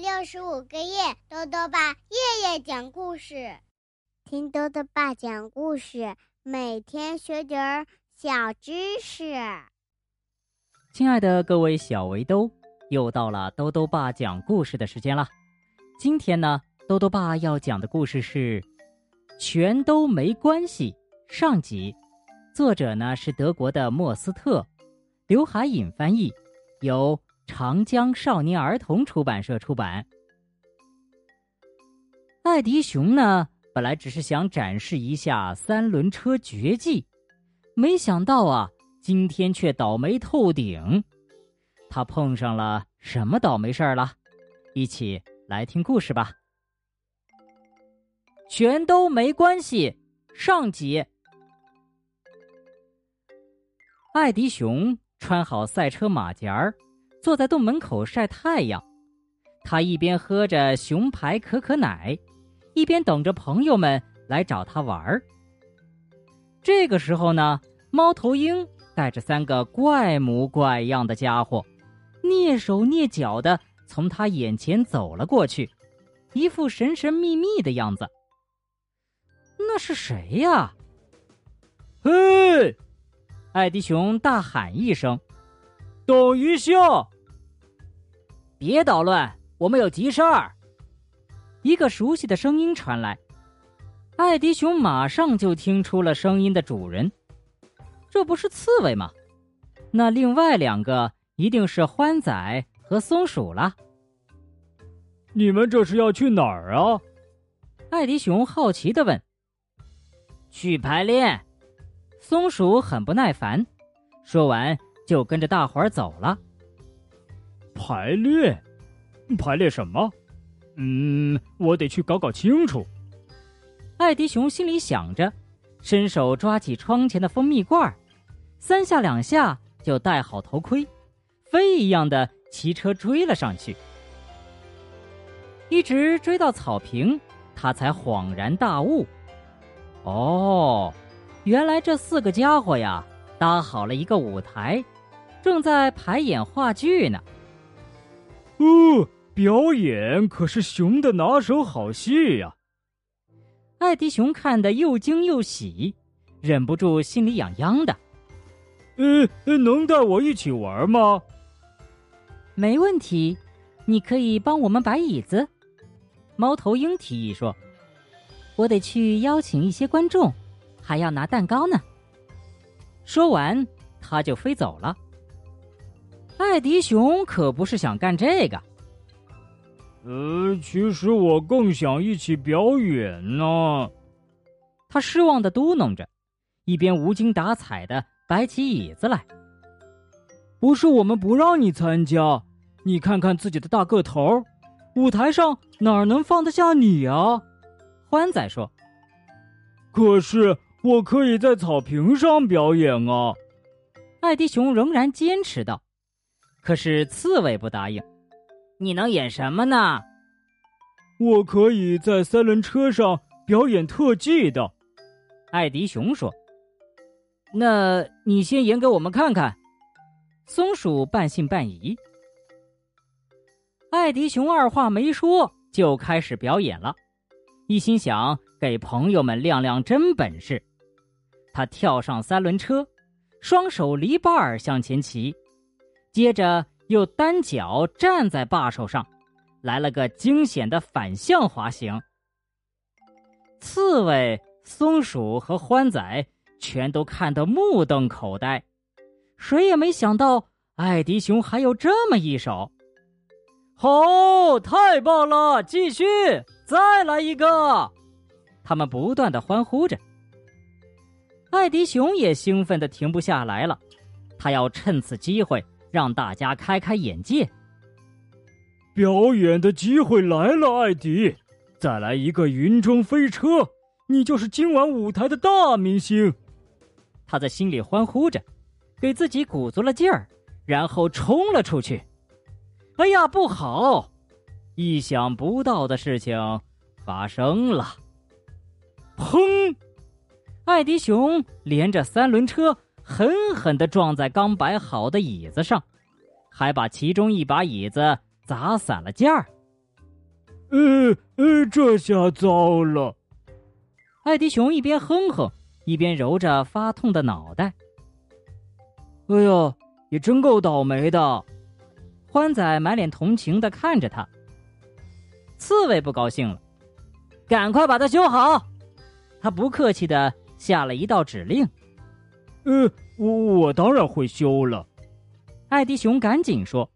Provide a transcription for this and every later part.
六十五个夜，豆豆爸夜夜讲故事，听豆豆爸讲故事，每天学点儿小知识。亲爱的各位小围兜，又到了豆豆爸讲故事的时间了。今天呢，豆豆爸要讲的故事是《全都没关系》上集，作者呢是德国的莫斯特，刘海隐翻译，由。长江少年儿童出版社出版。艾迪熊呢，本来只是想展示一下三轮车绝技，没想到啊，今天却倒霉透顶。他碰上了什么倒霉事儿了？一起来听故事吧。全都没关系。上集，艾迪熊穿好赛车马甲儿。坐在洞门口晒太阳，他一边喝着熊牌可可奶，一边等着朋友们来找他玩儿。这个时候呢，猫头鹰带着三个怪模怪样的家伙，蹑手蹑脚的从他眼前走了过去，一副神神秘秘的样子。那是谁呀？嘿！艾迪熊大喊一声。等一下！别捣乱，我们有急事儿。一个熟悉的声音传来，艾迪熊马上就听出了声音的主人，这不是刺猬吗？那另外两个一定是欢仔和松鼠了。你们这是要去哪儿啊？艾迪熊好奇的问。去排练。松鼠很不耐烦，说完。就跟着大伙儿走了。排列，排列什么？嗯，我得去搞搞清楚。艾迪熊心里想着，伸手抓起窗前的蜂蜜罐，三下两下就戴好头盔，飞一样的骑车追了上去。一直追到草坪，他才恍然大悟：哦，原来这四个家伙呀，搭好了一个舞台。正在排演话剧呢。哦，表演可是熊的拿手好戏呀！艾迪熊看得又惊又喜，忍不住心里痒痒的。呃，能带我一起玩吗？没问题，你可以帮我们摆椅子。猫头鹰提议说：“我得去邀请一些观众，还要拿蛋糕呢。”说完，他就飞走了。艾迪熊可不是想干这个。呃，其实我更想一起表演呢。他失望的嘟囔着，一边无精打采的摆起椅子来。不是我们不让你参加，你看看自己的大个头，舞台上哪能放得下你啊？欢仔说。可是我可以在草坪上表演啊！艾迪熊仍然坚持道。可是刺猬不答应，你能演什么呢？我可以在三轮车上表演特技的，艾迪熊说。那你先演给我们看看。松鼠半信半疑。艾迪熊二话没说就开始表演了，一心想给朋友们亮亮真本事。他跳上三轮车，双手离把儿向前骑。接着又单脚站在把手上，来了个惊险的反向滑行。刺猬、松鼠和欢仔全都看得目瞪口呆，谁也没想到艾迪熊还有这么一手。好，太棒了！继续，再来一个！他们不断的欢呼着。艾迪熊也兴奋的停不下来了，他要趁此机会。让大家开开眼界。表演的机会来了，艾迪！再来一个云中飞车，你就是今晚舞台的大明星。他在心里欢呼着，给自己鼓足了劲儿，然后冲了出去。哎呀，不好！意想不到的事情发生了。砰！艾迪熊连着三轮车。狠狠地撞在刚摆好的椅子上，还把其中一把椅子砸散了架儿。呃呃，这下糟了！艾迪熊一边哼哼，一边揉着发痛的脑袋。哎呦，也真够倒霉的！欢仔满脸同情的看着他。刺猬不高兴了，赶快把它修好！他不客气的下了一道指令。呃，我我当然会修了。艾迪熊赶紧说：“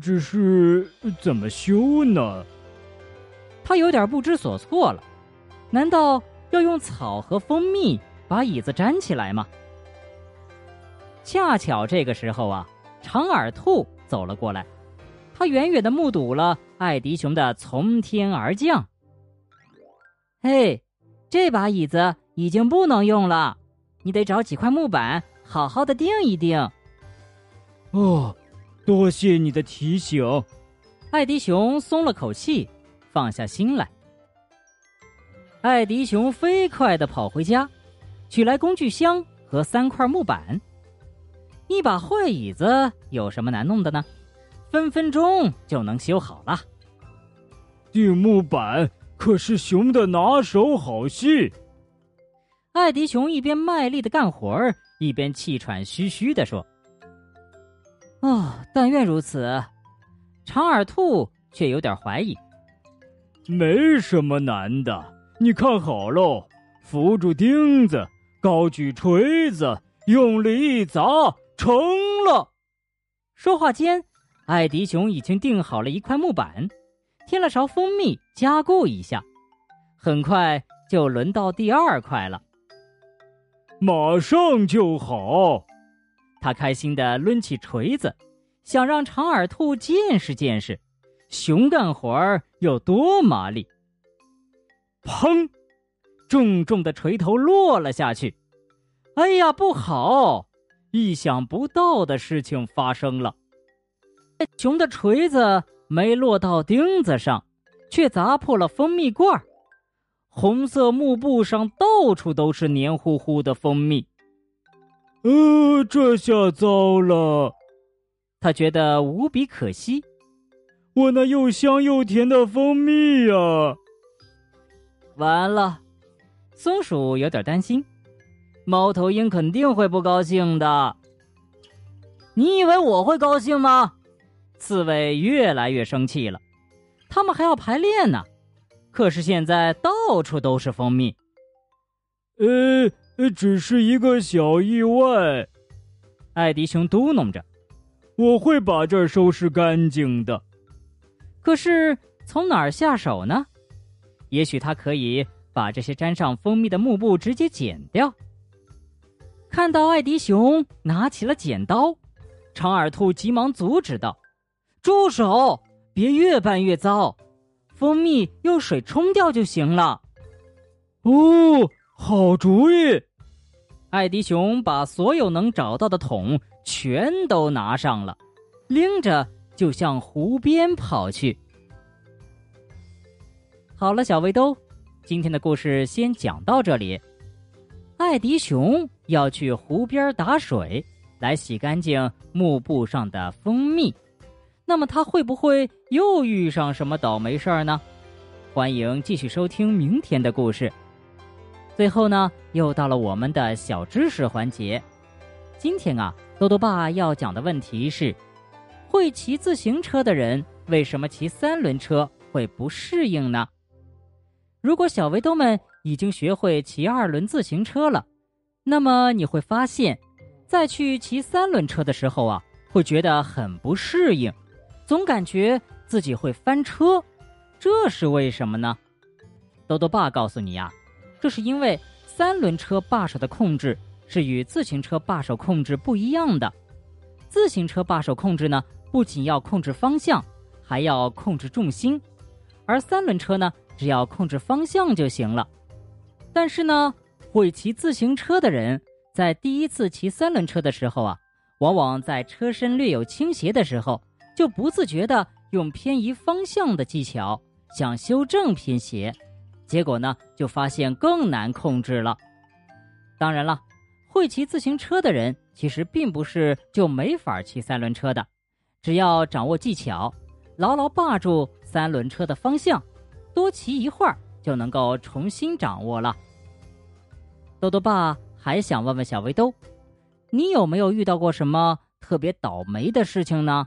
只是怎么修呢？”他有点不知所措了。难道要用草和蜂蜜把椅子粘起来吗？恰巧这个时候啊，长耳兔走了过来，他远远的目睹了艾迪熊的从天而降。嘿，这把椅子已经不能用了，你得找几块木板好好的钉一钉。哦，多谢你的提醒。艾迪熊松了口气，放下心来。艾迪熊飞快的跑回家，取来工具箱和三块木板。一把坏椅子有什么难弄的呢？分分钟就能修好了。钉木板可是熊的拿手好戏。艾迪熊一边卖力的干活儿，一边气喘吁吁的说：“哦，但愿如此。”长耳兔却有点怀疑：“没什么难的，你看好喽，扶住钉子，高举锤子，用力一砸。”成了。说话间，艾迪熊已经订好了一块木板，添了勺蜂蜜，加固一下。很快就轮到第二块了。马上就好。他开心的抡起锤子，想让长耳兔见识见识，熊干活儿有多麻利。砰！重重的锤头落了下去。哎呀，不好！意想不到的事情发生了，熊的锤子没落到钉子上，却砸破了蜂蜜罐儿红色幕布上到处都是黏糊糊的蜂蜜。呃，这下糟了，他觉得无比可惜，我那又香又甜的蜂蜜呀！完了，松鼠有点担心。猫头鹰肯定会不高兴的。你以为我会高兴吗？刺猬越来越生气了。他们还要排练呢，可是现在到处都是蜂蜜。呃，只是一个小意外。艾迪熊嘟哝着：“我会把这儿收拾干净的。”可是从哪儿下手呢？也许他可以把这些沾上蜂蜜的幕布直接剪掉。看到艾迪熊拿起了剪刀，长耳兔急忙阻止道：“住手！别越办越糟，蜂蜜用水冲掉就行了。”哦，好主意！艾迪熊把所有能找到的桶全都拿上了，拎着就向湖边跑去。好了，小围兜，今天的故事先讲到这里。艾迪熊要去湖边打水，来洗干净幕布上的蜂蜜。那么他会不会又遇上什么倒霉事儿呢？欢迎继续收听明天的故事。最后呢，又到了我们的小知识环节。今天啊，豆豆爸要讲的问题是：会骑自行车的人为什么骑三轮车会不适应呢？如果小围兜们。已经学会骑二轮自行车了，那么你会发现，在去骑三轮车的时候啊，会觉得很不适应，总感觉自己会翻车，这是为什么呢？豆豆爸告诉你呀，这是因为三轮车把手的控制是与自行车把手控制不一样的。自行车把手控制呢，不仅要控制方向，还要控制重心，而三轮车呢，只要控制方向就行了。但是呢，会骑自行车的人在第一次骑三轮车的时候啊，往往在车身略有倾斜的时候，就不自觉地用偏移方向的技巧想修正偏斜，结果呢，就发现更难控制了。当然了，会骑自行车的人其实并不是就没法骑三轮车的，只要掌握技巧，牢牢把住。三轮车的方向，多骑一会儿就能够重新掌握了。豆豆爸还想问问小围兜，你有没有遇到过什么特别倒霉的事情呢？